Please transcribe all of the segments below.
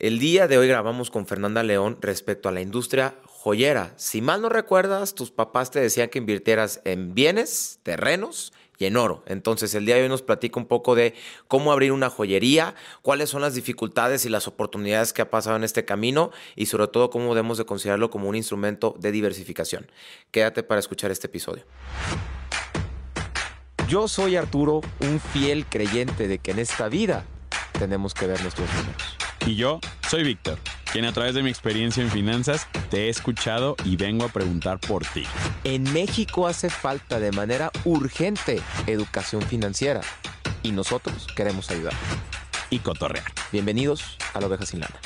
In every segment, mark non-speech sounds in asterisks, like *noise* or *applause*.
El día de hoy grabamos con Fernanda León respecto a la industria joyera. Si mal no recuerdas, tus papás te decían que invirtieras en bienes, terrenos y en oro. Entonces, el día de hoy nos platica un poco de cómo abrir una joyería, cuáles son las dificultades y las oportunidades que ha pasado en este camino y sobre todo cómo debemos de considerarlo como un instrumento de diversificación. Quédate para escuchar este episodio. Yo soy Arturo, un fiel creyente de que en esta vida tenemos que ver nuestros números. Y yo soy Víctor, quien a través de mi experiencia en finanzas te he escuchado y vengo a preguntar por ti. En México hace falta de manera urgente educación financiera y nosotros queremos ayudar. Y cotorrear. Bienvenidos a la oveja sin lana.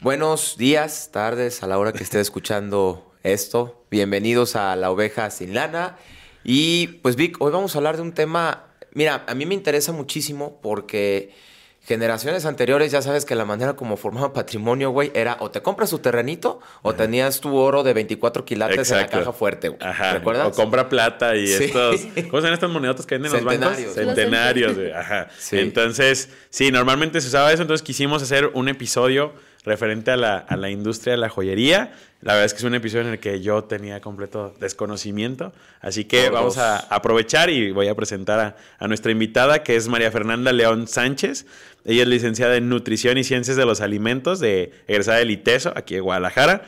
Buenos días, tardes, a la hora que estés escuchando esto. Bienvenidos a La Oveja Sin Lana. Y pues Vic, hoy vamos a hablar de un tema, mira, a mí me interesa muchísimo porque generaciones anteriores ya sabes que la manera como formaba patrimonio, güey, era o te compras tu terrenito o tenías tu oro de 24 quilates en la caja fuerte, güey. Ajá. ¿Recuerdas? O compra plata y Sí. estos. *laughs* ¿Cómo son estas monedotas que venden en los bancos? Centenarios. Centenarios, güey. Ajá. Sí. Entonces, sí, normalmente se usaba eso. Entonces quisimos hacer un episodio referente a la, a la industria de la joyería. La verdad es que es un episodio en el que yo tenía completo desconocimiento. Así que vamos a aprovechar y voy a presentar a, a nuestra invitada, que es María Fernanda León Sánchez. Ella es licenciada en Nutrición y Ciencias de los Alimentos, de egresada del ITESO, aquí de Guadalajara.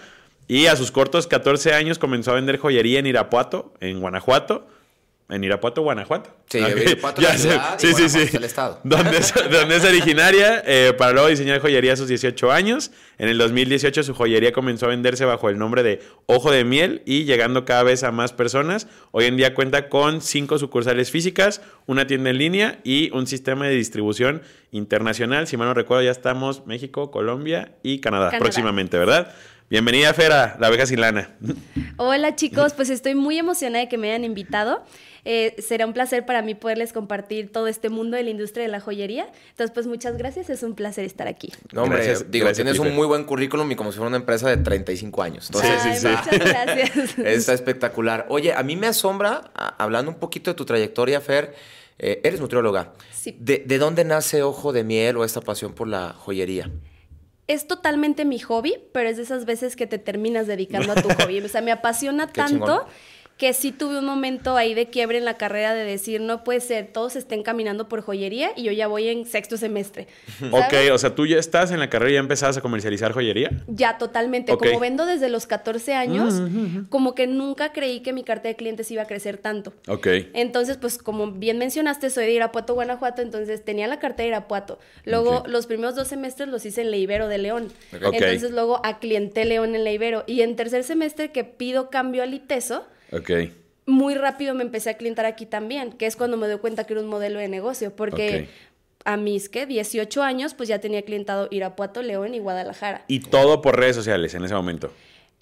Y a sus cortos 14 años comenzó a vender joyería en Irapuato, en Guanajuato. En Irapuato, Guanajuato. Sí, Ok, Irapuato ya la y Sí, sí, Guanajuato sí. el estado. *laughs* Donde es, donde es originaria, eh, para luego diseñar joyería a sus 18 años. En el 2018 su joyería comenzó a venderse bajo el nombre de Ojo de Miel y llegando cada vez a más personas. Hoy en día cuenta con cinco sucursales físicas, una tienda en línea y un sistema de distribución internacional. Si mal no recuerdo, ya estamos México, Colombia y Canadá, Canadá. próximamente, ¿verdad? Bienvenida, Fera, la abeja sin lana. Hola chicos, pues estoy muy emocionada de que me hayan invitado. Eh, será un placer para mí poderles compartir todo este mundo de la industria de la joyería. Entonces, pues muchas gracias, es un placer estar aquí. No, hombre, Gracias, digo, gracias, tienes un muy buen currículum y como si fuera una empresa de 35 años. Entonces, Sí, Ay, sí, sí. Muchas gracias. *laughs* Está espectacular. Oye, a mí me asombra, a- hablando un poquito de tu trayectoria, Fer, eh, eres nutrióloga. Sí. ¿De, de dónde nace Ojo de Miel o esta pasión por la joyería? Es totalmente mi hobby, pero es de esas veces que te terminas dedicando a tu *laughs* hobby. O sea, me apasiona tanto. Que sí tuve un momento ahí de quiebre en la carrera de decir, no puede ser, todos estén caminando por joyería y yo ya voy en sexto semestre. *laughs* Ok, ¿sabes? o sea, tú ya estás en la carrera y ya empezabas a comercializar joyería. Ya, totalmente. Ok. Como vendo desde los 14 años, como que nunca creí que mi carta de clientes iba a crecer tanto. Ok. Entonces, pues como bien mencionaste, soy de Irapuato, Guanajuato, entonces tenía la carta de Irapuato. Luego, Ok. los primeros dos semestres los hice en la Ibero de León. Ok. Entonces, luego aclienté León en la Ibero. Y en tercer semestre que pido cambio al ITESO, Ok. muy rápido me empecé a clientar aquí también, que es cuando me doy cuenta que era un modelo de negocio, porque a mis, ¿qué? 18 años, pues ya tenía clientado Irapuato, León y Guadalajara. Y todo por redes sociales en ese momento.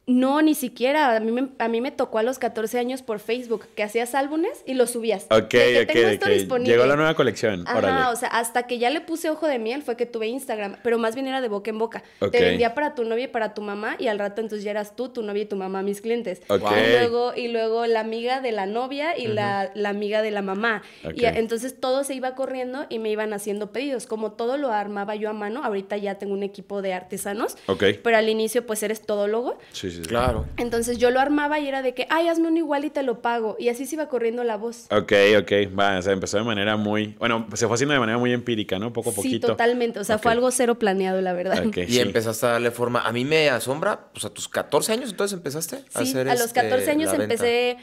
No, ni siquiera. A mí, me, a mí me tocó a los 14 años por Facebook, que hacías álbumes y los subías. Ok, que ok, tengo disponible. Llegó la nueva colección. Ajá, Órale. o sea, hasta que ya le puse ojo de miel fue que tuve Instagram, pero más bien era de boca en boca. Te vendía para tu novia y para tu mamá y al rato entonces ya eras tú, tu novia y tu mamá mis clientes. Ok. Y luego y luego la amiga de la novia y la, la amiga de la mamá. Y entonces todo se iba corriendo y me iban haciendo pedidos. Como todo lo armaba yo a mano, ahorita ya tengo un equipo de artesanos. Ok. Pero al inicio pues eres todólogo. Sí, sí, sí. Claro. Entonces yo lo armaba y era de que, ay, hazme uno igual y te lo pago. Y así se iba corriendo la voz. Ok, ok. Va, o sea, empezó de manera muy. Bueno, se fue haciendo de manera muy empírica, ¿no? Poco a Sí, poquito. totalmente. O sea, fue algo cero planeado, la verdad. Ok, Y sí. empezaste a darle forma. A mí me asombra, pues a tus 14 años entonces empezaste a Sí, hacer a los este, 14 años empecé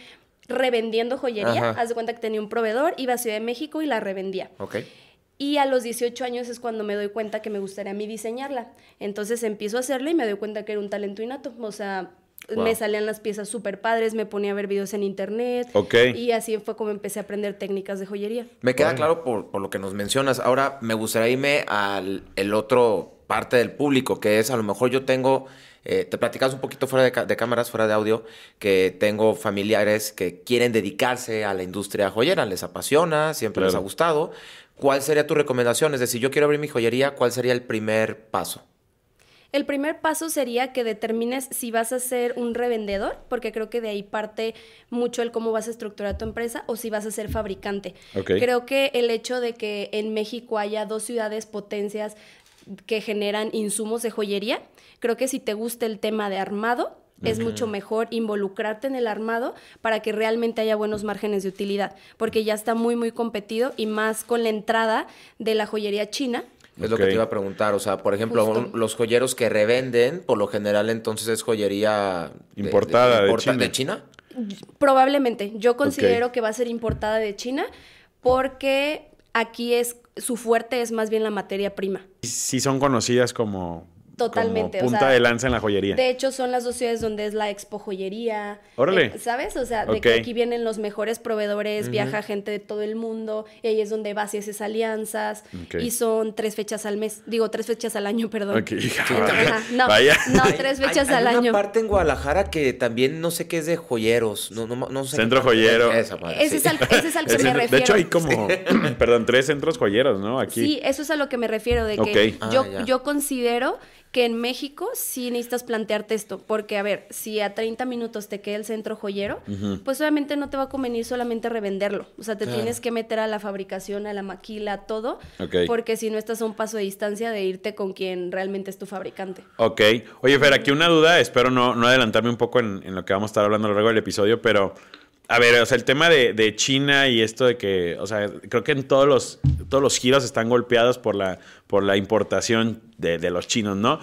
revendiendo joyería. Ajá. Haz de cuenta que tenía un proveedor, iba a Ciudad de México y la revendía. Ok. Y a los 18 años es cuando me doy cuenta que me gustaría a mí diseñarla. Entonces empiezo a hacerla y me doy cuenta que era un talento innato. O sea, Wow. me salían las piezas súper padres, me ponía a ver videos en internet. Ok. Y así fue como empecé a aprender técnicas de joyería. Me queda claro por, por lo que nos mencionas. Ahora me gustaría irme al el otro parte del público, que es a lo mejor yo tengo, eh, te platicas un poquito fuera de, cámaras, fuera de audio, que tengo familiares que quieren dedicarse a la industria joyera, les apasiona, siempre les ha gustado. ¿Cuál sería tu recomendación? Es decir, yo quiero abrir mi joyería, ¿cuál sería el primer paso? El primer paso sería que determines si vas a ser un revendedor, porque creo que de ahí parte mucho el cómo vas a estructurar tu empresa, o si vas a ser fabricante. Creo que el hecho de que en México haya dos ciudades potencias que generan insumos de joyería. Creo que si te gusta el tema de armado, es mucho mejor involucrarte en el armado para que realmente haya buenos márgenes de utilidad, porque ya está muy, muy competido y más con la entrada de la joyería china. Es lo que te iba a preguntar. O sea, por ejemplo, un- los joyeros que revenden, por lo general, entonces es joyería de- Importada de importa- China. ¿De China? Probablemente, yo considero que va a ser importada de China porque aquí es su fuerte es más bien la materia prima. Sí son conocidas como, Totalmente, como punta sea, de lanza en la joyería. De hecho, son las dos ciudades donde es la expo joyería. Órale. Eh, ¿Sabes? O sea, de que aquí vienen los mejores proveedores, viaja gente de todo el mundo, y ahí es donde vas y haces alianzas. Y son tres fechas al mes. Digo, tres fechas al año, perdón. Ok, Ajá, no, Vaya. no, Hay- tres hay- fechas hay al una año. parte en Guadalajara que también no sé qué es de joyeros. No, no, no sé Centro joyero. Esa madre, Ese, sí. es al, ese es al que El me centro- refiero. de hecho, hay como, *coughs* perdón, tres centros joyeros, ¿no? Aquí. Sí, eso es a lo que me refiero, de que Ok. yo, Ah, ya. yo considero que en México sí necesitas plantearte esto, porque a ver, si a 30 minutos te queda el centro joyero, pues obviamente no te va a convenir solamente revenderlo, o sea, te Claro. tienes que meter a la fabricación, a la maquila, a todo, Ok. porque si no estás a un paso de distancia de irte con quien realmente es tu fabricante. Ok. Oye, Fer, aquí una duda. Espero no, no adelantarme un poco en, en lo que vamos a estar hablando a lo largo del episodio, pero a ver, o sea, el tema de, de China y esto de que, o sea, creo que en todos los, todos los giros están golpeados por la, por la importación de, de los chinos, ¿no?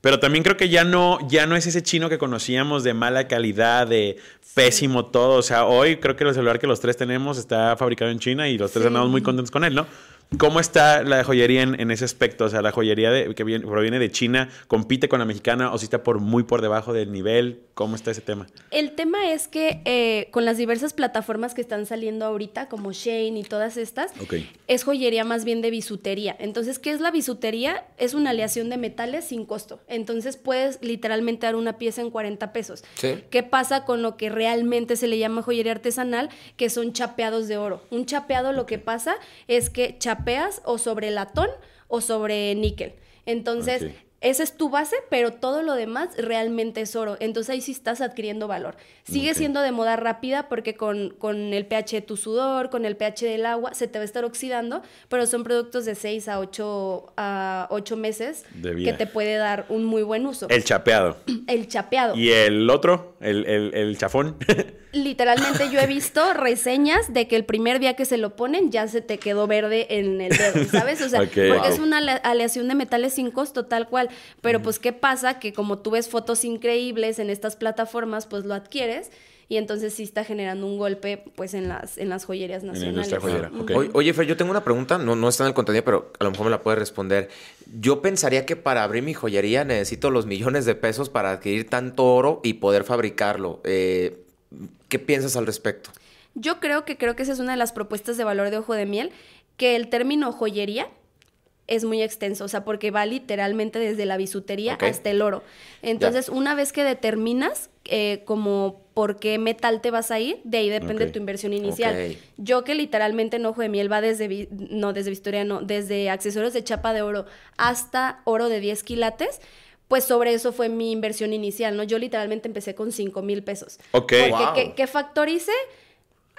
Pero también creo que ya no, ya no es ese chino que conocíamos de mala calidad, de pésimo todo. O sea, hoy creo que el celular que los tres tenemos está fabricado en China y los tres Sí. andamos muy contentos con él, ¿no? ¿Cómo está la joyería en, en ese aspecto? O sea, la joyería de- que viene- proviene de China, ¿compite con la mexicana o si está por muy por debajo del nivel? ¿Cómo está ese tema? El tema es que eh, con las diversas plataformas que están saliendo ahorita, como Shane y todas estas, es joyería más bien de bisutería. Entonces, ¿qué es la bisutería? Es una aleación de metales sin costo. Entonces, puedes literalmente dar una pieza en 40 pesos. Sí. ¿Qué pasa con lo que realmente se le llama joyería artesanal? Que son chapeados de oro. Un chapeado lo que pasa es que o sobre latón o sobre níquel. Entonces. Esa es tu base, pero todo lo demás realmente es oro. Entonces ahí sí estás adquiriendo valor. Sigue siendo de moda rápida porque con, con el pH de tu sudor, con el pH del agua, se te va a estar oxidando, pero son productos de 6 a 8, a 8 meses que te puede dar un muy buen uso. El chapeado. *clears throat* El chapeado. ¿Y el otro? ¿El, el, el chafón? *laughs* Literalmente yo he visto *laughs* reseñas de que el primer día que se lo ponen ya se te quedó verde en el dedo, ¿sabes? O sea, porque Wow. es una ale- aleación de metales sin costo tal cual. Pero pues, ¿qué pasa? Que como tú ves fotos increíbles en estas plataformas, pues lo adquieres y entonces sí está generando un golpe pues en las, en las joyerías En la nacionales. joyera, oye, Fer, yo tengo una pregunta, no, no está en el contenido, pero a lo mejor me la puedes responder. Yo pensaría que para abrir mi joyería necesito los millones de pesos para adquirir tanto oro y poder fabricarlo. Eh, ¿Qué piensas al respecto? Yo creo que creo que esa es una de las propuestas de valor de ojo de miel, que el término joyería es muy extenso, o sea, porque va literalmente desde la bisutería hasta el oro. Entonces, una vez que determinas eh, como por qué metal te vas a ir, de ahí depende tu inversión inicial. Yo que literalmente en ojo de miel va desde, no, desde bisutería, no, desde accesorios de chapa de oro hasta oro de 10 quilates, pues sobre eso fue mi inversión inicial, ¿no? Yo literalmente empecé con 5 mil pesos. Ok. Porque, Wow. ¿qué, qué factor hice?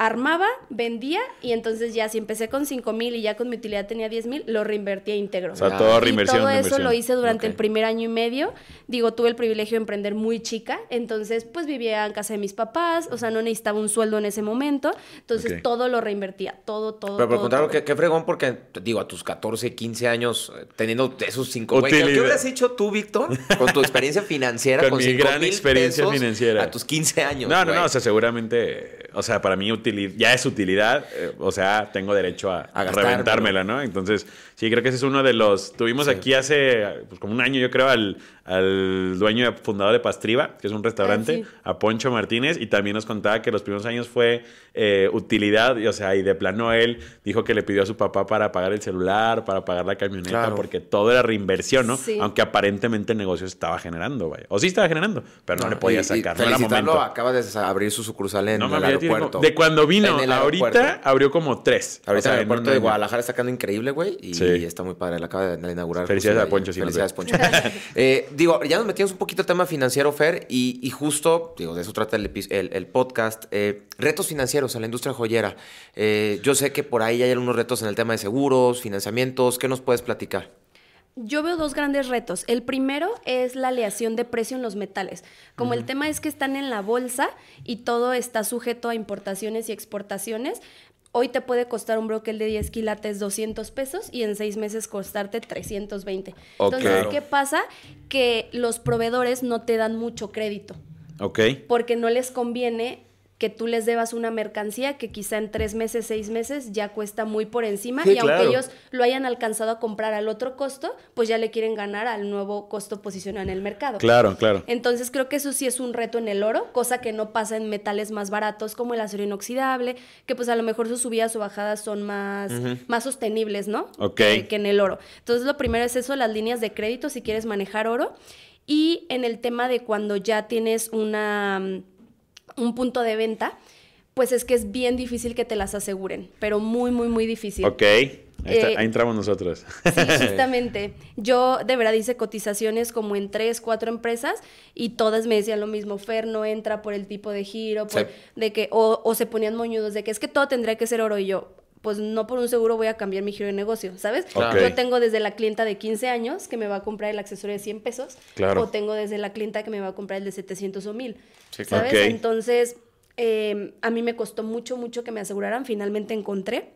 Armaba, vendía y entonces ya si empecé con 5 mil y ya con mi utilidad tenía 10 mil, lo reinvertía íntegro. O sea, todo y reinversión. todo eso lo hice durante Ok. el primer año y medio. Digo, tuve el privilegio de emprender muy chica, entonces pues vivía en casa de mis papás, o sea, no necesitaba un sueldo en ese momento, entonces Ok. todo lo reinvertía, todo, todo. Pero por contrario, qué, qué fregón, porque digo, a tus 14, 15 años, eh, teniendo esos cinco. güey, ¿Qué hubieras hecho tú, Víctor, con tu experiencia financiera? Con mi cinco gran mil experiencia pesos financiera. A tus 15 años. No, no, güey? no, o sea, seguramente, o sea, para mí utilidad, ya es utilidad, eh, o sea, tengo derecho a, reventármela, ¿no? Entonces, sí, creo que ese es uno de los, tuvimos aquí hace, pues como un año, yo creo, al, al dueño y fundador de Pastriva, que es un restaurante, Ah, sí. a Poncho Martínez, y también nos contaba que los primeros años fue eh, utilidad, y, o sea, y de plano él dijo que le pidió a su papá para pagar el celular, para pagar la camioneta, Claro. porque todo era reinversión, ¿no? Sí. Aunque aparentemente el negocio estaba generando, vaya. O sí estaba generando, pero no, le podía Y- y sacar, no era momento. acaba de abrir su sucursal en No, el aeropuerto. como- de cuando vino, En el ahorita abrió como tres. Ahorita O sea, el aeropuerto de. Guadalajara está quedando increíble, güey. Y Sí. está muy padre. La acaba de inaugurar. Felicidades a Poncho, nos Felicidades. Poncho. *laughs* Eh, digo, ya nos metimos un poquito el tema financiero, Fer. Y, y justo, digo, de eso trata el, epi- el- el podcast. eh, retos financieros en la industria joyera. Eh, yo sé que por ahí hay algunos retos en el tema de seguros, financiamientos. ¿Qué nos puedes platicar? Yo veo dos grandes retos. El primero es la aleación de precio en los metales. Como el tema es que están en la bolsa y todo está sujeto a importaciones y exportaciones, hoy te puede costar un brocal de 10 quilates 200 pesos y en seis meses costarte 320. Ok. Entonces, ¿qué pasa? Que los proveedores no te dan mucho crédito Ok. porque no les conviene que tú les debas una mercancía que quizá en tres meses, seis meses ya cuesta muy por encima Sí, y aunque ellos lo hayan alcanzado a comprar al otro costo, pues ya le quieren ganar al nuevo costo posicionado en el mercado. Claro, claro. Entonces creo que eso sí es un reto en el oro, cosa que no pasa en metales más baratos como el acero inoxidable, que pues a lo mejor sus subidas o bajadas son más, más sostenibles, ¿no? Ok. Que, que en el oro. Entonces lo primero es eso, las líneas de crédito si quieres manejar oro. Y en el tema de cuando ya tienes una, mm, un punto de venta, pues es que es bien difícil que te las aseguren, pero muy, muy, muy difícil. Ok. Ahí, está- Eh, ahí entramos nosotros. Sí, justamente. Yo de verdad hice cotizaciones como en tres, cuatro empresas y todas me decían lo mismo. Fer no entra por el tipo de giro, por- Sí. de que, o, o se ponían moñudos de que es que todo tendría que ser oro y yo. Pues no por un seguro voy a cambiar mi giro de negocio, ¿sabes? Yo tengo desde la clienta de 15 años que me va a comprar el accesorio de 100 pesos. Claro. O tengo desde la clienta que me va a comprar el de 700 o 1000. Sí, claro. ¿Sabes? Entonces, eh, a mí me costó mucho, mucho que me aseguraran. Finalmente encontré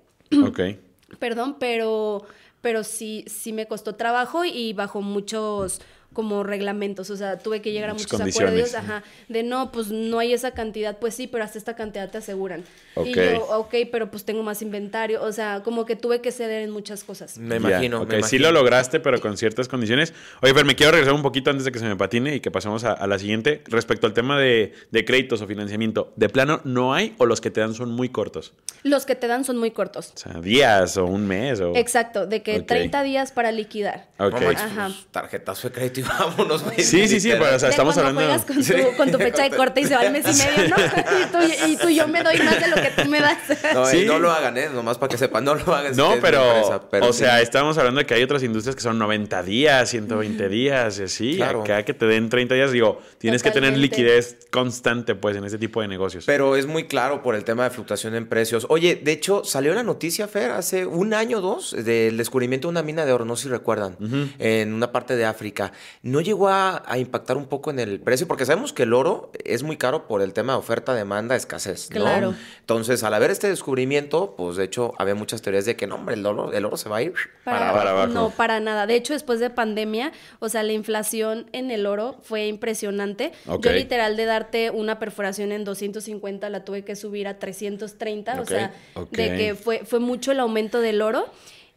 ok. *clears throat* perdón, pero, pero sí, sí me costó trabajo y bajo muchos como reglamentos, o sea, tuve que llegar a Muchas muchos acuerdos, ajá, de no, pues no hay esa cantidad, pues sí, pero hasta esta cantidad te aseguran. Ok. Y yo, ok, pero pues tengo más inventario, o sea, como que tuve que ceder en muchas cosas. Me imagino. ok, me sí lo lograste, pero con ciertas condiciones. Oye, Fer, me quiero regresar un poquito antes de que se me patine y que pasemos a, a la siguiente. Respecto al tema de, de créditos o financiamiento, ¿de plano no hay o los que te dan son muy cortos? Los que te dan son muy cortos. O sea, días o un mes o... Exacto, de que Ok. 30 días para liquidar. Ok. Ajá. pues, tarjetazo de crédito y *laughs* vámonos, güey. Sí, sí, sí, pero o sea, De estamos hablando... con tu, con tu fecha de corte y se va el mes y medio, ¿no? *laughs* Y tú, y tú, yo me doy más de lo que tú me das. No, Sí. eh, no lo hagan, ¿eh? Nomás para que sepan, no lo hagan. No, pero, empresa, pero o sí. sea, estamos hablando de que hay otras industrias que son 90 días, 120 días, y así. Claro. Acá que te den 30 días, digo, tienes que tener liquidez constante, pues, en este tipo de negocios. Pero es muy claro por el tema de fluctuación en precios. Oye, de hecho, salió la noticia, Fer, hace un año o dos, del descubrimiento de una mina de oro, no sé si recuerdan, en una parte de África. ¿No llegó a, a impactar un poco en el precio? Porque sabemos que el oro es muy caro por el tema de oferta, demanda, escasez, ¿no? Claro. Entonces, al haber este descubrimiento, pues de hecho, había muchas teorías de que no, hombre, el oro, el oro se va a ir para, para abajo. No, para nada. De hecho, después de pandemia, o sea, la inflación en el oro fue impresionante. Yo literal de darte una perforación en 250 la tuve que subir a 330, Ok, o sea, de que fue, fue mucho el aumento del oro.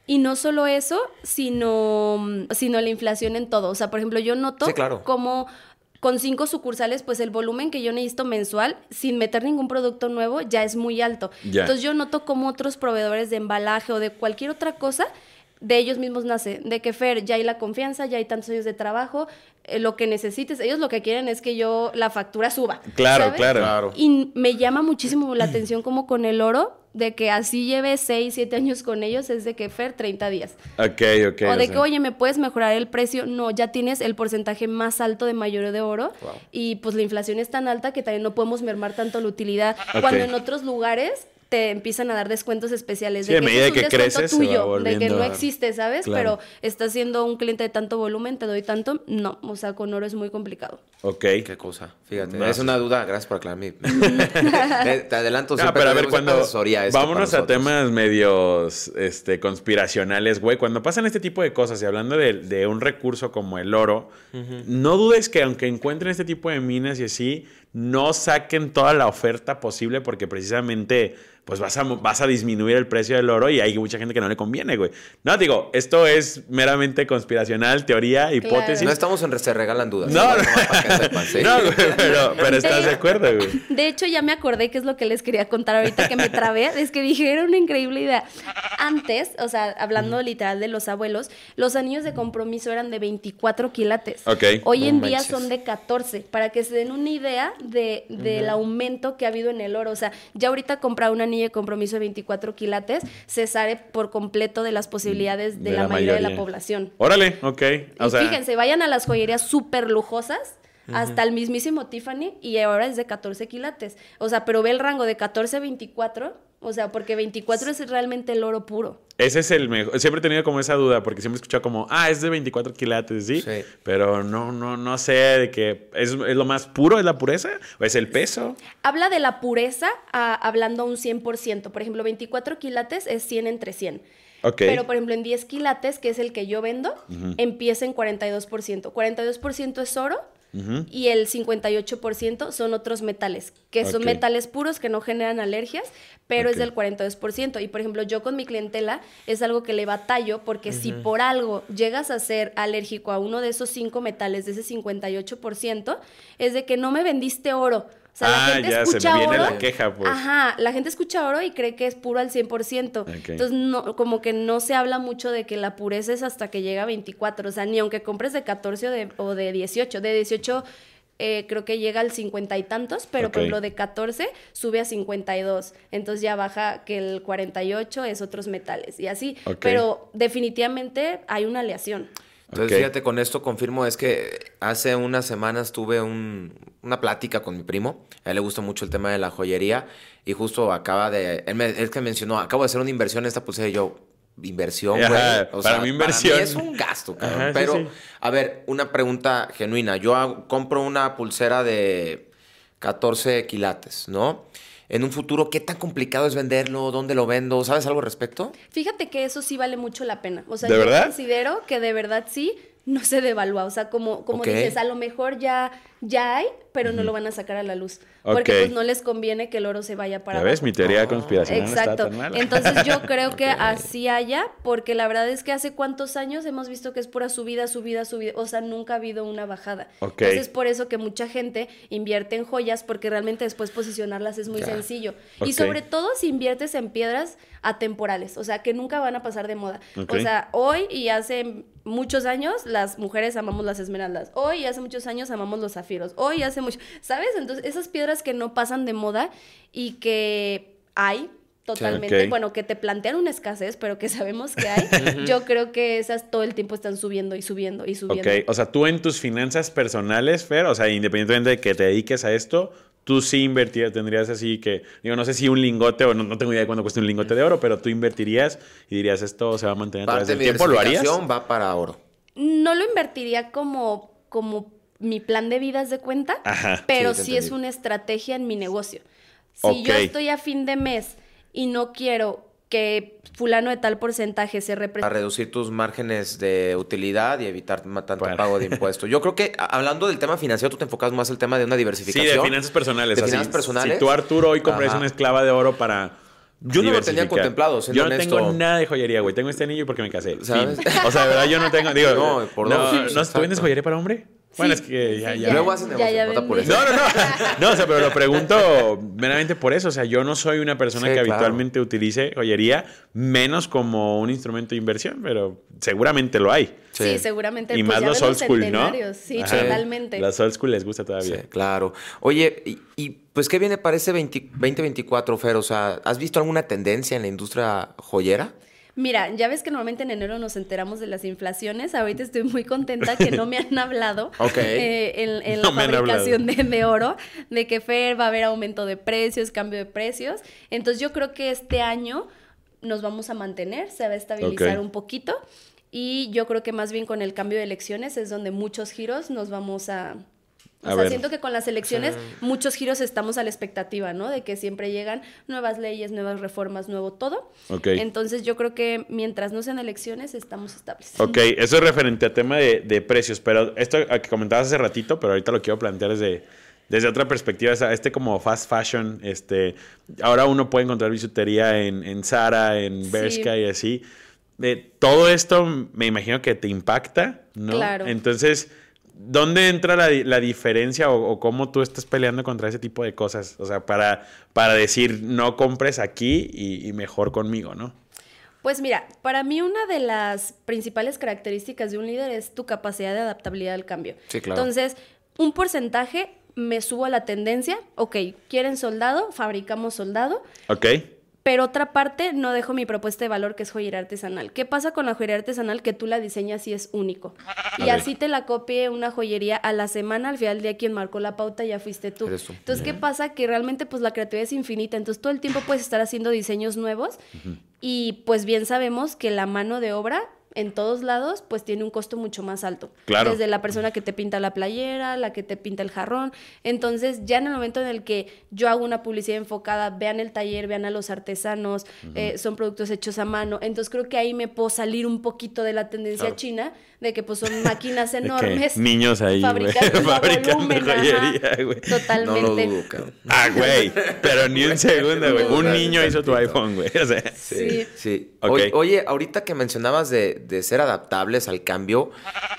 Y no solo eso, sino, sino la inflación en todo. O sea, por ejemplo, yo noto Sí, claro. como con cinco sucursales, pues el volumen que yo necesito mensual, sin meter ningún producto nuevo, ya es muy alto. Entonces yo noto como otros proveedores de embalaje o de cualquier otra cosa, de ellos mismos nace, de que Fer, ya hay la confianza, ya hay tantos años de trabajo, eh, lo que necesites, ellos lo que quieren es que yo la factura suba. Claro, ¿sabes? claro. Claro. Y me llama muchísimo la atención como con el oro, de que así lleve 6, 7 años con ellos, es de que Fer, 30 días. Ok, ok. o de que, oye, ¿me puedes mejorar el precio? No, ya tienes el porcentaje más alto de mayoría de oro. Wow. Y pues la inflación es tan alta que también no podemos mermar tanto la utilidad. Ok. Cuando en otros lugares te empiezan a dar descuentos especiales. Sí, a medida ese es un que descuento creces, tuyo, de que no existe, ¿sabes? Claro. Pero estás siendo un cliente de tanto volumen, te doy tanto. No, o sea, con oro es muy complicado. Ok. Qué cosa, fíjate. No, es una duda, gracias por aclararme. *laughs* te, te adelanto, siempre pero a ver, cuando. asesoría esto Vámonos a temas medios este, conspiracionales, güey. Cuando pasan este tipo de cosas y hablando de, de un recurso como el oro, no dudes que aunque encuentren este tipo de minas y así, no saquen toda la oferta posible porque precisamente pues vas a, vas a disminuir el precio del oro y hay mucha gente que no le conviene, güey. No, digo, esto es meramente conspiracional, teoría, hipótesis. No estamos en Se Regalan Dudas. No, no. que sepan, ¿sí? No, güey, pero, pero estás de acuerdo, güey. *laughs* De hecho, ya me acordé que es lo que les quería contar ahorita que me trabé. *laughs* Es que dije, era una increíble idea. Antes, o sea, hablando literal de los abuelos, los anillos de compromiso eran de 24 quilates. Ok. Hoy No en día manches. son de 14, para que se den una idea de, del aumento que ha habido en el oro. O sea, ya ahorita comprar un anillo de compromiso de 24 quilates se sale por completo de las posibilidades de, la, mayoría, de la población. Órale, ok. O y sea, fíjense, vayan a las joyerías súper lujosas, hasta el mismísimo Tiffany, y ahora es de 14 quilates. O sea, pero ve el rango de 14 a 24 O sea, porque 24 es realmente el oro puro. Ese es el mejor. Siempre he tenido como esa duda, porque siempre he escuchado como, ah, es de 24 quilates, ¿sí? Sí. Pero no, no, no sé de que es, es lo más puro, es la pureza, o es el peso. Habla de la pureza a- hablando a un 100%. Por ejemplo, 24 quilates es 100 entre 100. Ok. Pero, por ejemplo, en 10 quilates, que es el que yo vendo, empieza en 42%. 42% es oro y el 58% son otros metales, que son metales puros que no generan alergias, pero es del 42%. Y, por ejemplo, yo con mi clientela es algo que le batallo porque si por algo llegas a ser alérgico a uno de esos cinco metales, de ese 58%, es de que no me vendiste oro. O sea, Ah, la gente ya, se escucha viene oro. la queja, pues. Ajá, la gente escucha oro y cree que es puro al 100%. Ok. Entonces, no, como que no se habla mucho de que la pureza es hasta que llega a 24. O sea, ni aunque compres de 14 o de, o de 18. De 18 eh, creo que llega al 50 y tantos, pero Ok. por ejemplo de 14 sube a 52. Entonces ya baja que el 48 es otros metales y así. Pero definitivamente hay una aleación. Entonces, fíjate, con esto confirmo, es que hace unas semanas tuve un- una plática con mi primo. A él le gusta mucho el tema de la joyería y justo acaba de. Él, me, él que mencionó, acabo de hacer una inversión en esta pulsera y yo. Inversión, güey. Ajá, para mí inversión. es un gasto, cabrón. Ajá, sí, Pero, sí. a ver, una pregunta genuina. Yo hago- compro una pulsera de 14 quilates, ¿no? En un futuro, ¿qué tan complicado es venderlo? ¿Dónde lo vendo? ¿Sabes algo al respecto? Fíjate que eso sí vale mucho la pena. O sea, ¿De yo verdad? considero que de verdad sí no se devalúa. O sea, como, como dices, a lo mejor ya, ya hay, pero no lo van a sacar a la luz. Porque Ok. pues no les conviene que el oro se vaya para abajo. Mi teoría de conspiración Exacto. no está tan mala. Entonces yo *laughs* creo que así haya, porque la verdad es que hace cuántos años hemos visto que es pura subida, subida, subida, o sea, nunca ha habido una bajada. Ok. Entonces por eso que mucha gente invierte en joyas, porque realmente después posicionarlas es muy sencillo. Y sobre todo si inviertes en piedras atemporales, o sea, que nunca van a pasar de moda. O sea, hoy y hace muchos años las mujeres amamos las esmeraldas. Hoy y hace muchos años amamos los zafiros. Hoy y hace mucho, ¿sabes? Entonces, esas piedras que no pasan de moda y que hay totalmente, bueno, que te plantean una escasez, pero que sabemos que hay, *laughs* yo creo que esas todo el tiempo están subiendo y subiendo y subiendo. Ok, o sea, tú en tus finanzas personales, Fer, o sea, independientemente de que te dediques a esto, tú sí invertirías, tendrías así que, digo, no sé si un lingote o no, no tengo idea de cuánto cuesta un lingote de oro, pero tú invertirías y dirías, esto se va a mantener a través del tiempo, ¿lo harías? va para oro. No lo invertiría como, como mi plan de vida, haz de cuenta, Ajá, pero sí, sí, es una estrategia en mi negocio. Si yo estoy a fin de mes y no quiero que fulano de tal porcentaje se Para represente reducir tus márgenes de utilidad y evitar tanto Para- pago de *laughs* impuestos. Yo creo que a- hablando del tema financiero, tú te enfocas más el tema de una Sí, diversificación. de finanzas personales. De así. finanzas personales. Si tú, Arturo, hoy compras una esclava de oro para. Yo no lo tenía contemplado, siendo Yo no honesto. tengo nada de joyería, güey. Tengo este anillo porque me casé. O sea, de verdad, yo no tengo. Digo, *laughs* No, por no, dos, ¿no- ¿tú vendes joyería para hombre? Bueno, Sí, es que ya, sí, ya. Luego hacen negocio, no. No, no, no. No, o sea, pero lo pregunto meramente por eso. O sea, yo no soy una persona Sí, que claro. habitualmente utilice joyería, menos como un instrumento de inversión, pero seguramente lo hay. Sí, Sí. seguramente. Y pues más los old school, ¿no? centenarios. Sí, Ajá. totalmente. Los old school les gusta todavía. Sí, claro. Oye, y, y, pues, ¿qué viene para ese 20 2024, Fer? O sea, ¿has visto alguna tendencia en la industria joyera? Mira, ya ves que normalmente en enero nos enteramos de las inflaciones. Ahorita estoy muy contenta que no me han *laughs* hablado eh, en, en No la fabricación de, de oro, de que Fer va a haber aumento de precios, cambio de precios. Entonces yo creo que este año nos vamos a mantener, se va a estabilizar un poquito. Y yo creo que más bien con el cambio de elecciones es donde muchos giros nos vamos a... O A sea, ver. siento que con las elecciones muchos giros estamos a la expectativa, ¿no? De que siempre llegan nuevas leyes, nuevas reformas, nuevo todo. Ok. Entonces yo creo que mientras no sean elecciones estamos estables. Ok, eso es referente a tema de, de precios, pero esto a que comentabas hace ratito, pero ahorita lo quiero plantear desde, desde otra perspectiva, este como fast fashion, este, ahora uno puede encontrar bisutería en, en Zara, en Sí. Bershka y así. Eh, todo esto me imagino que te impacta, ¿no? Claro. Entonces, ¿dónde entra la, la diferencia o, o cómo tú estás peleando contra ese tipo de cosas? O sea, para, para decir, no compres aquí y, y mejor conmigo, ¿no? Pues mira, para mí una de las principales características de un líder es tu capacidad de adaptabilidad al cambio. Sí, claro. Entonces, un porcentaje me subo a la tendencia, ok, quieren soldado, fabricamos soldado, ¿Ok? Pero otra parte, no dejo mi propuesta de valor, que es joyería artesanal. ¿Qué pasa con la joyería artesanal? Que tú la diseñas y es único. Y así te la copie una joyería a la semana, al final del día quien marcó la pauta ya fuiste tú. Entonces, ¿qué pasa? Que realmente pues la creatividad es infinita. Entonces, todo el tiempo puedes estar haciendo diseños nuevos y pues bien sabemos que la mano de obra en todos lados pues tiene un costo mucho más alto. Claro. Desde la persona que te pinta la playera, la que te pinta el jarrón. Entonces, ya en el momento en el que yo hago una publicidad enfocada, vean el taller, vean a los artesanos, eh, son productos hechos a mano. Entonces, creo que ahí me puedo salir un poquito de la tendencia Claro. china, de que pues son *laughs* máquinas enormes. niños ahí, fabricando, *laughs* volumen, joyería, güey. No lo Totalmente. dudo. Ah, güey. Pero ni un segundo, güey. Un niño hizo tu iPhone, güey. O sea, Sí. Sí. Oye, ahorita que mencionabas de, de ser adaptables al cambio,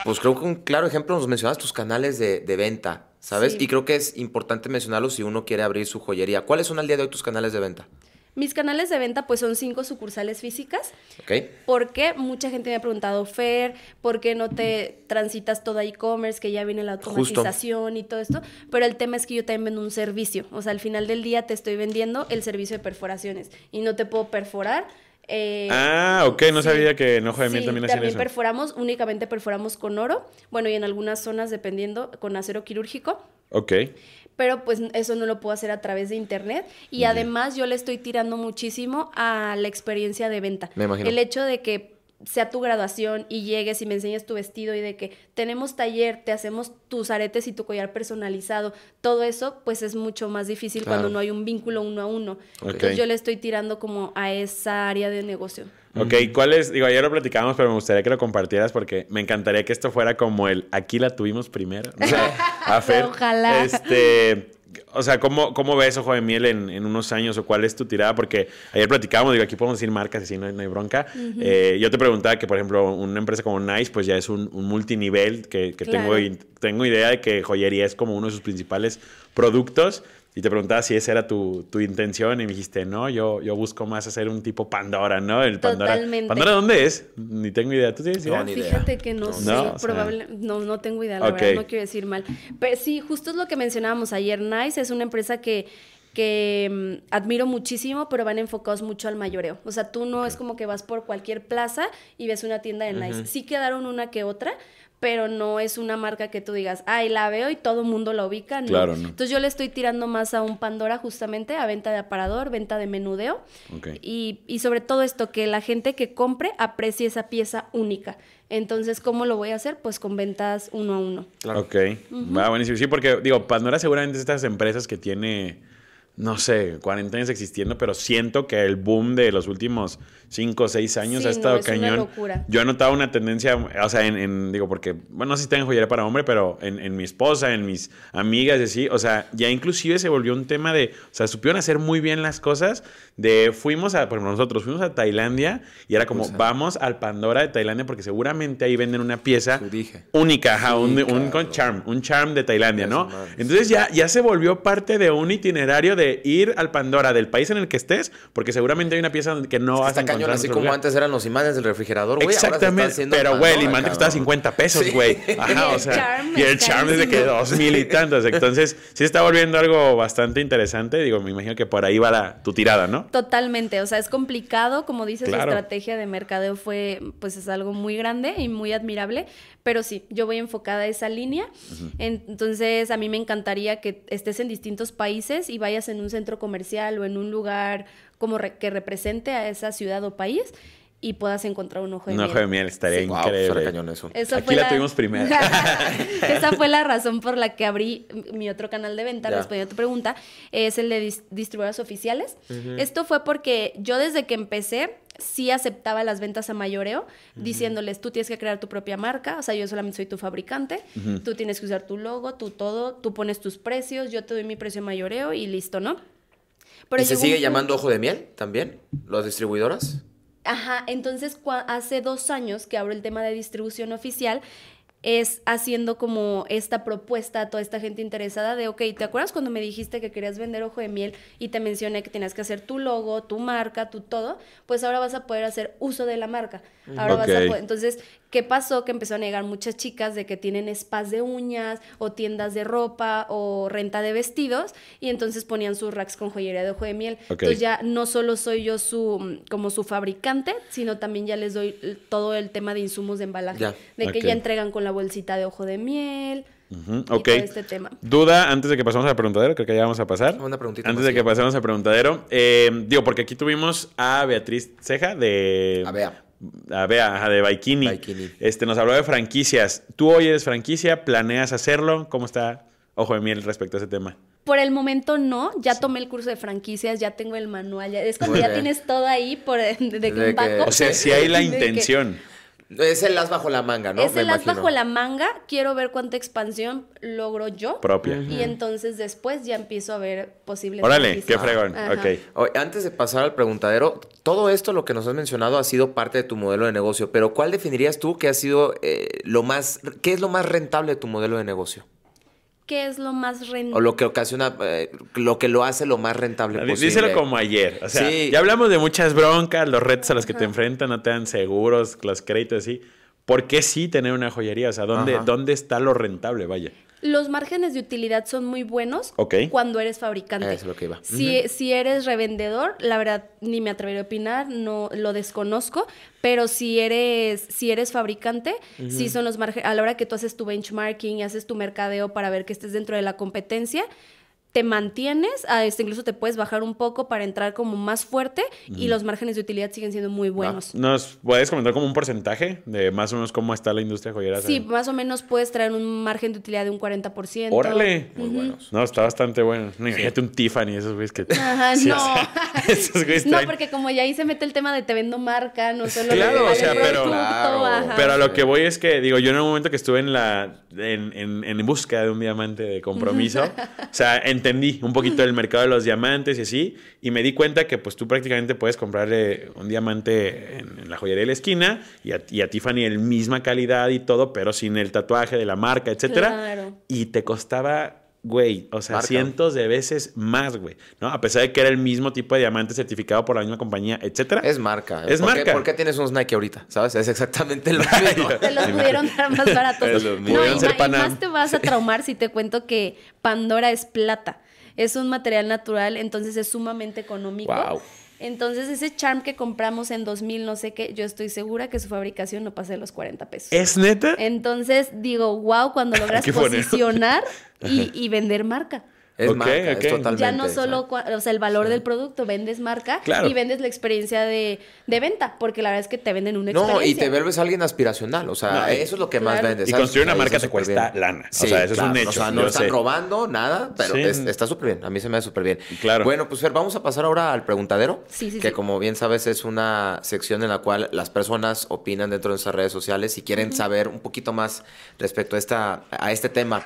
pues creo que un claro ejemplo nos mencionabas tus canales de, de venta, ¿sabes? Sí. Y creo que es importante mencionarlo si uno quiere abrir su joyería. ¿Cuáles son al día de hoy tus canales de venta? Mis canales de venta pues son cinco sucursales físicas. ¿Ok? Porque mucha gente me ha preguntado, Fer, ¿por qué no te transitas todo a e-commerce, que ya viene la Justo. automatización y todo esto? Pero el tema es que yo también vendo un servicio. O sea, al final del día te estoy vendiendo el servicio de perforaciones y no te puedo perforar. Eh, Ah, ok, no sí. sabía que en Ojo de Miel Sí, también hacían eso. perforamos, únicamente perforamos con oro, bueno, y en algunas zonas, dependiendo, con acero quirúrgico Ok. pero pues eso no lo puedo hacer a través de internet y además yo le estoy tirando muchísimo a la experiencia de venta. Me imagino. El hecho de que sea tu graduación y llegues y me enseñes tu vestido y de que tenemos taller, te hacemos tus aretes y tu collar personalizado, todo eso pues es mucho más difícil Claro. cuando no hay un vínculo uno a uno. Entonces yo le estoy tirando como a esa área de negocio. Ok, ¿cuál es? Digo, ayer lo platicábamos, pero me gustaría que lo compartieras porque me encantaría que esto fuera como el aquí la tuvimos primero. *laughs* O sea, a Fer. Ojalá. Este. O sea, ¿cómo, cómo ves Ojo de Miel en, en unos años o cuál es tu tirada? Porque ayer platicábamos, digo, aquí podemos decir marcas, así no hay, no hay bronca. Eh, yo te preguntaba que, por ejemplo, una empresa como Nice, pues ya es un, un multinivel, que, que Claro. tengo, tengo idea de que joyería es como uno de sus principales productos. Y te preguntaba si esa era tu, tu intención y me dijiste, no, yo, yo busco más hacer un tipo Pandora, ¿no? El Pandora. Totalmente. ¿Pandora dónde es? Ni tengo idea. ¿Tú tienes idea? No, idea. Fíjate que no, No, sé, no, o sea- probable, no, no tengo idea, la Ok. verdad, no quiero decir mal. Pero sí, justo es lo que mencionábamos ayer. Nice es una empresa que, que mm, admiro muchísimo, pero van enfocados mucho al mayoreo. O sea, tú no es como que vas por cualquier plaza y ves una tienda de Nice. Sí quedaron una que otra, pero no es una marca que tú digas, ay, la veo y todo el mundo la ubica. No. Claro, no. Entonces yo le estoy tirando más a un Pandora justamente, a venta de aparador, venta de menudeo. Ok. Y, y sobre todo esto, que la gente que compre aprecie esa pieza única. Entonces, ¿cómo lo voy a hacer? Pues con ventas uno a uno. Claro. Ok, va buenísimo. Sí, porque digo, Pandora seguramente es de estas empresas que tiene, no sé, 40 años existiendo, pero siento que el boom de los últimos 5 o 6 años Sí, ha no, estado una cañón. locura. Yo he notado una tendencia, o sea, en, en- digo, porque, bueno, no sé si tengo joyería para hombre, pero en, en mi esposa, en mis amigas, y así, o sea, ya inclusive se volvió un tema de, o sea, supieron hacer muy bien las cosas, de, fuimos a, por ejemplo, nosotros fuimos a Tailandia y era como, vamos al Pandora de Tailandia porque seguramente ahí venden una pieza única, ajá, un, Sí, un charm, un charm de Tailandia, ¿no? Entonces ya, ya se volvió parte de un itinerario de ir al Pandora del país en el que estés, porque seguramente hay una pieza que no Es que vas a está cañón, encontrar. en así como lugar. antes eran los imanes del refrigerador, güey. ahora se está Exactamente, pero güey, el imán te costaba cabrón. 50 pesos, Sí. güey. *laughs* Ajá, Y o el sea, charm y el es charm desde que dos mil y tantos. Entonces, sí está volviendo algo bastante interesante. Digo, me imagino que por ahí va la, tu tirada, ¿no? Totalmente, o sea, es complicado, como dices, Claro. la estrategia de mercadeo fue, pues es algo muy grande y muy admirable, pero sí, yo voy enfocada a esa línea, entonces a mí me encantaría que estés en distintos países y vayas en un centro comercial o en un lugar como re- que represente a esa ciudad o país y puedas encontrar un ojo de Un miel. ojo de miel estaría Sí, guau, increíble. cañón eso. Eso Aquí fue la tuvimos primero. *laughs* *laughs* Esa fue la razón por la que abrí mi otro canal de venta, Ya. respondiendo a tu pregunta, es el de dis- distribuidores oficiales. Esto fue porque yo desde que empecé sí aceptaba las ventas a mayoreo, diciéndoles, tú tienes que crear tu propia marca, o sea, yo solamente soy tu fabricante, tú tienes que usar tu logo, tú todo, tú pones tus precios, yo te doy mi precio a mayoreo y listo, ¿no? Pero ¿Y se sigue un llamando ojo de miel también? ¿Las distribuidoras? Ajá, entonces hace dos años que abro el tema de distribución oficial, es haciendo como esta propuesta a toda esta gente interesada de, ok, ¿te acuerdas cuando me dijiste que querías vender ojo de miel y te mencioné que tenías que hacer tu logo, tu marca, tu todo? Pues ahora vas a poder hacer uso de la marca. Ahora vas a poder, entonces, ¿Qué pasó? Que empezaron a llegar muchas chicas de que tienen spas de uñas o tiendas de ropa o renta de vestidos y entonces ponían sus racks con joyería de ojo de miel. Entonces ya no solo soy yo su como su fabricante, sino también ya les doy l- todo el tema de insumos de embalaje, Ya. de que ya entregan con la bolsita de ojo de miel y Ok. todo este tema. Duda antes de que pasemos al preguntadero, creo que ya vamos a pasar. Una preguntita Antes de que pasemos al preguntadero, eh, digo, porque aquí tuvimos a Beatriz Ceja de. A Bea. A Bea, de Baikini. Baikini. Este, nos habló de franquicias. ¿Tú hoy eres franquicia? ¿Planeas hacerlo? ¿Cómo está Ojo de Miel respecto a ese tema? Por el momento no, ya tomé el curso de franquicias, ya tengo el manual, ya- es cuando Muy ya bien. tienes todo ahí por de, de que un banco. O sea, si hay la *laughs* que- intención. Es el as bajo la manga, ¿no? es el as bajo la manga, quiero ver cuánta expansión logro yo. Propia. Y entonces después ya empiezo a ver posibles. Órale, qué fregón. Ajá. Ok. Oye, antes de pasar al preguntadero, todo esto, lo que nos has mencionado, ha sido parte de tu modelo de negocio, pero ¿cuál definirías tú que ha sido eh, lo más, qué es lo más rentable de tu modelo de negocio? ¿Qué es lo más O rentable? lo que ocasiona, eh, lo que lo hace lo más rentable posible. Díselo como ayer. O sea, Sí. ya hablamos de muchas broncas, los retos a los que te enfrentan, no te dan seguros, los créditos así. ¿Por qué sí tener una joyería? O sea, ¿dónde, Ajá. ¿dónde está lo rentable? Vaya. Los márgenes de utilidad son muy buenos Ok. cuando eres fabricante. Es lo que iba. Si, si eres revendedor, la verdad ni me atreveré a opinar, no lo desconozco, pero si eres si eres fabricante, sí son los márgenes a la hora que tú haces tu benchmarking y haces tu mercadeo para ver que estés dentro de la competencia, te mantienes, a este, incluso te puedes bajar un poco para entrar como más fuerte y los márgenes de utilidad siguen siendo muy buenos. ¿Nos puedes comentar como un porcentaje de más o menos cómo está la industria joyera? Sí, más o menos puedes traer un margen de utilidad de un 40%. Órale. Muy buenos. No, está bastante bueno. No, Imagínate un Tiffany, esos güeyes que. Ajá, *laughs* Sí, no. o sea, esos güeyes No, traen- porque como ya ahí se mete el tema de te vendo marca, no solo Claro, o sea, pero- producto, Claro. Pero a lo que voy es que, digo, yo en un momento que estuve en la en, en, en búsqueda de un diamante de compromiso, *laughs* o sea, entendí un poquito del mercado de los diamantes y así, y me di cuenta que pues tú prácticamente puedes comprarle un diamante en, en la joyería de la esquina y a, y a Tiffany el misma calidad y todo, pero sin el tatuaje de la marca, etcétera. Claro. Y te costaba... Güey, o sea, Marca. cientos de veces más, güey, ¿no? A pesar de que era el mismo tipo de diamante certificado por la misma compañía, etcétera. Es marca. Es ¿Por qué- marca. ¿Por qué tienes unos Nike ahorita? ¿Sabes? Es exactamente lo *laughs* mismo. Te los *laughs* pudieron dar más baratos. Es. Pudieron y, ser y más te vas a traumar si te cuento que Pandora es plata. Es un material natural, entonces es sumamente económico. Guau. Entonces ese charm que compramos en 2000, no sé qué, yo estoy segura que su fabricación no pase de los 40 pesos. ¿Es neta? Entonces digo, wow, cuando *laughs* logras posicionar *laughs* y, y vender marca. Es Ok, marca, ok. es totalmente. Ya no o solo, o sea, el valor del producto, vendes marca Claro. y vendes la experiencia de, de venta, porque la verdad es que te venden una experiencia. No, y te vuelves alguien aspiracional. O sea, No, eso es lo que más vendes. Y construir una O marca está te cuesta bien. lana. O Sí, sea, eso es un hecho, O sea, no están sé. robando nada, pero Sí. es- está súper bien. A mí se me da súper bien. Claro. Bueno, pues Fer, vamos a pasar ahora al preguntadero. Sí, sí, que sí. como bien sabes, es una sección en la cual las personas opinan dentro de nuestras redes sociales y quieren saber un poquito más respecto a, esta, a este tema.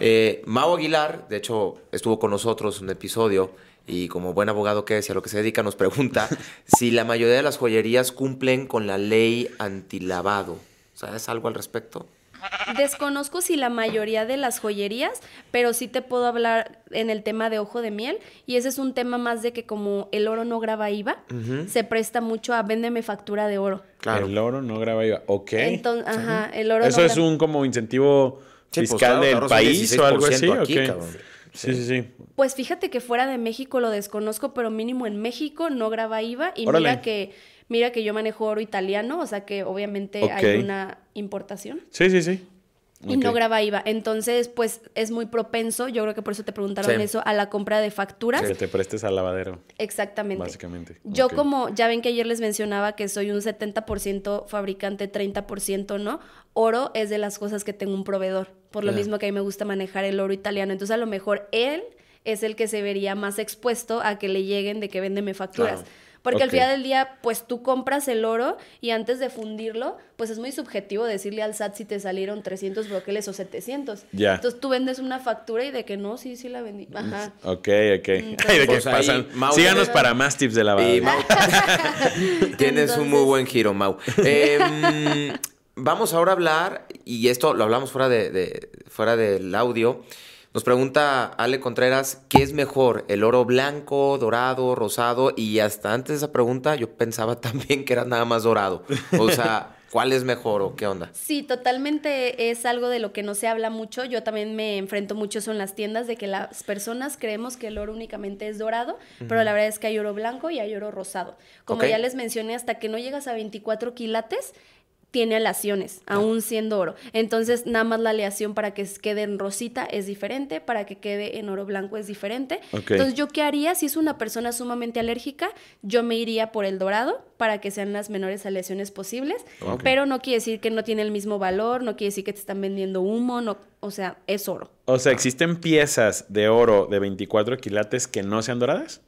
Eh, Mau Aguilar, de hecho, estuvo con nosotros en un episodio y como buen abogado que es y a lo que se dedica, nos pregunta *laughs* si la mayoría de las joyerías cumplen con la ley antilavado. ¿Sabes algo al respecto? Desconozco si la mayoría de las joyerías, pero sí te puedo hablar en el tema de ojo de miel. Y ese es un tema más de que como el oro no graba IVA, se presta mucho a véndeme factura de oro. Claro. El oro no graba IVA. Ok. Entonces, ajá, el oro Eso no es graba- un como incentivo Sí, pues, fiscal claro, del país o algo así. 16% aquí, cabrón. Sí, sí, sí. Pues fíjate que fuera de México lo desconozco, pero mínimo en México no graba IVA. Y Órale. mira que, mira que yo manejo oro italiano, o sea que obviamente hay una importación. Sí, sí, sí. Y no graba IVA. Entonces, pues es muy propenso, yo creo que por eso te preguntaron Sí. eso, a la compra de facturas. Que te prestes al lavadero, Exactamente. básicamente. Yo como, ya ven que ayer les mencionaba que soy un 70% fabricante, 30% no, oro es de las cosas que tengo un proveedor, por lo mismo que a mí me gusta manejar el oro italiano, entonces a lo mejor él es el que se vería más expuesto a que le lleguen de que véndeme facturas. Claro. Porque al final del día, pues tú compras el oro y antes de fundirlo, pues es muy subjetivo decirle al SAT si te salieron 300 broqueles o 700. Ya. Entonces tú vendes una factura y de que no, sí, sí la vendí. Ajá. Ok, ok. Entonces- *laughs* Ay, ¿de qué Pues pasan? Mau- Síganos para más tips de. Y Mau, *laughs* tienes un muy buen giro, Mau. Em, *laughs* vamos ahora a hablar, y esto lo hablamos fuera, de, de- fuera del audio, Nos pregunta Ale Contreras, ¿qué es mejor? ¿El oro blanco, dorado, rosado? Y hasta antes de esa pregunta yo pensaba *laughs* también que era nada más dorado. O sea, *laughs* ¿cuál es mejor o qué onda? Sí, totalmente es algo de lo que no se habla mucho. Yo también me enfrento mucho eso en las tiendas, de que las personas creemos que el oro únicamente es dorado, pero la verdad es que hay oro blanco y hay oro rosado. Como ya les mencioné, hasta que no llegas a 24 quilates, tiene aleaciones, aún siendo oro. Entonces, nada más la aleación para que quede en rosita es diferente, para que quede en oro blanco es diferente. Entonces, ¿yo qué haría? Si es una persona sumamente alérgica, yo me iría por el dorado para que sean las menores aleaciones posibles, pero no quiere decir que no tiene el mismo valor, no quiere decir que te están vendiendo humo, no, o sea, es oro. O sea, ¿existen piezas de oro de 24 quilates que no sean doradas?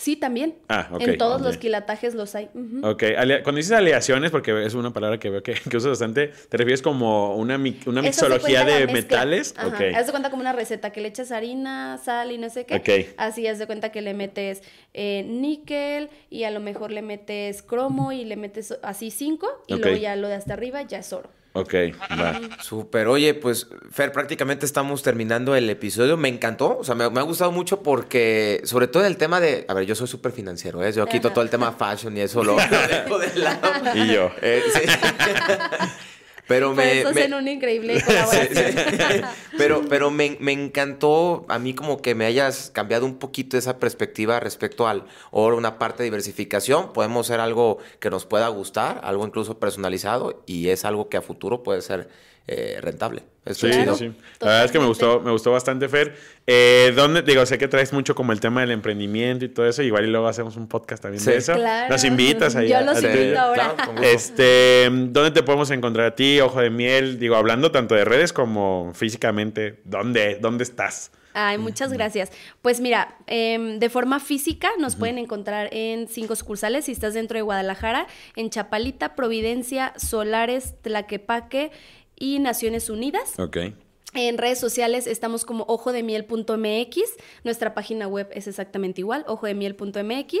Sí, también. Ah, ok, En todos los quilatajes los hay. Ok, alea- cuando dices aleaciones, porque es una palabra que veo que, que usas bastante, ¿te refieres como una, mi- una mixología de metales? Ajá. Ok. Haz de cuenta como una receta que le echas harina, sal y no sé qué. Ok. Así haz de cuenta que le metes eh, níquel y a lo mejor le metes cromo y le metes así cinco y luego ya lo de hasta arriba ya es oro. Ok, va. Súper. Oye, pues, Fer, prácticamente estamos terminando el episodio. Me encantó. O sea, me, me ha gustado mucho porque, sobre todo el tema de. A ver, yo soy súper financiero, ¿eh? Yo quito todo el tema fashion y eso lo, lo *laughs* dejo de lado. Y yo. Eh, sí. *laughs* Pero me. me- hacen una increíble *laughs* Sí, colaboración. sí. *laughs* Pero, pero me, me encantó a mí como que me hayas cambiado un poquito esa perspectiva respecto al oro, una parte de diversificación. Podemos ser algo que nos pueda gustar, algo incluso personalizado y es algo que a futuro puede ser eh, rentable. Esto Sí, es chido. sí. La verdad es que me gustó, me gustó bastante, Fer. Eh, ¿dónde, digo, sé que traes mucho como el tema del emprendimiento y todo eso. Igual y luego hacemos un podcast también Sí. de eso. Claro. Nos invitas ahí. Yo a- los a- invito ahora. claro. Este, ¿dónde te podemos encontrar a ti, Ojo de Miel? Digo, hablando tanto de redes como físicamente. ¿Dónde, dónde estás? Ay, muchas gracias. Pues mira, em, de forma física nos pueden encontrar en cinco sucursales. Si estás dentro de Guadalajara, en Chapalita, Providencia, Solares, Tlaquepaque y Naciones Unidas. Ok. En redes sociales estamos como ojodemiel.mx, nuestra página web es exactamente igual, ojodemiel.mx,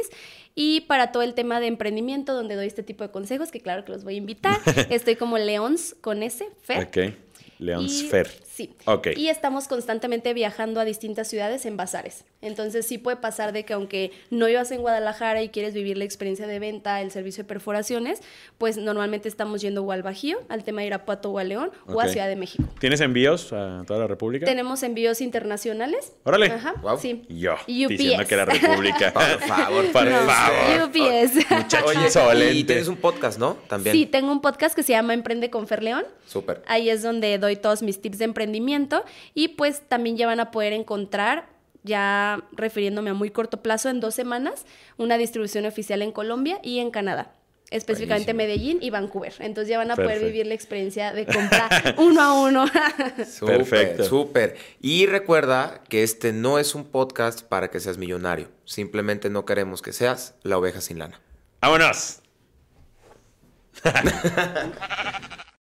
y para todo el tema de emprendimiento, donde doy este tipo de consejos, que claro que los voy a invitar, *laughs* estoy como Leons con S, Fer. Ok. Leons Y- Fer. Sí. Ok. Y estamos constantemente viajando a distintas ciudades en bazares. Entonces sí puede pasar de que aunque no vivas en Guadalajara y quieres vivir la experiencia de venta, el servicio de perforaciones, pues normalmente estamos yendo o al Bajío, al tema de Irapuato o a León, o a. Ciudad de México. ¿Tienes envíos a toda la República? Tenemos envíos internacionales. Órale. Ajá, Guau. sí. Yo, Y UPS. diciendo que era República. *laughs* Por favor, Por No, favor. UPS. *laughs* Muchacho Oye, insolente. y tienes un podcast, ¿no? También. Sí, tengo un podcast que se llama Emprende con Fer León. Súper. Ahí es donde doy todos mis tips de emprendimiento y pues también ya van a poder encontrar, ya refiriéndome a muy corto plazo, en dos semanas, una distribución oficial en Colombia y en Canadá. Específicamente Medellín y Vancouver. Entonces ya van a poder vivir la experiencia de comprar *laughs* uno a uno. Súper, Perfecto. súper. Y recuerda que este no es un podcast para que seas millonario. Simplemente no queremos que seas la oveja sin lana. ¡Vámonos! *laughs*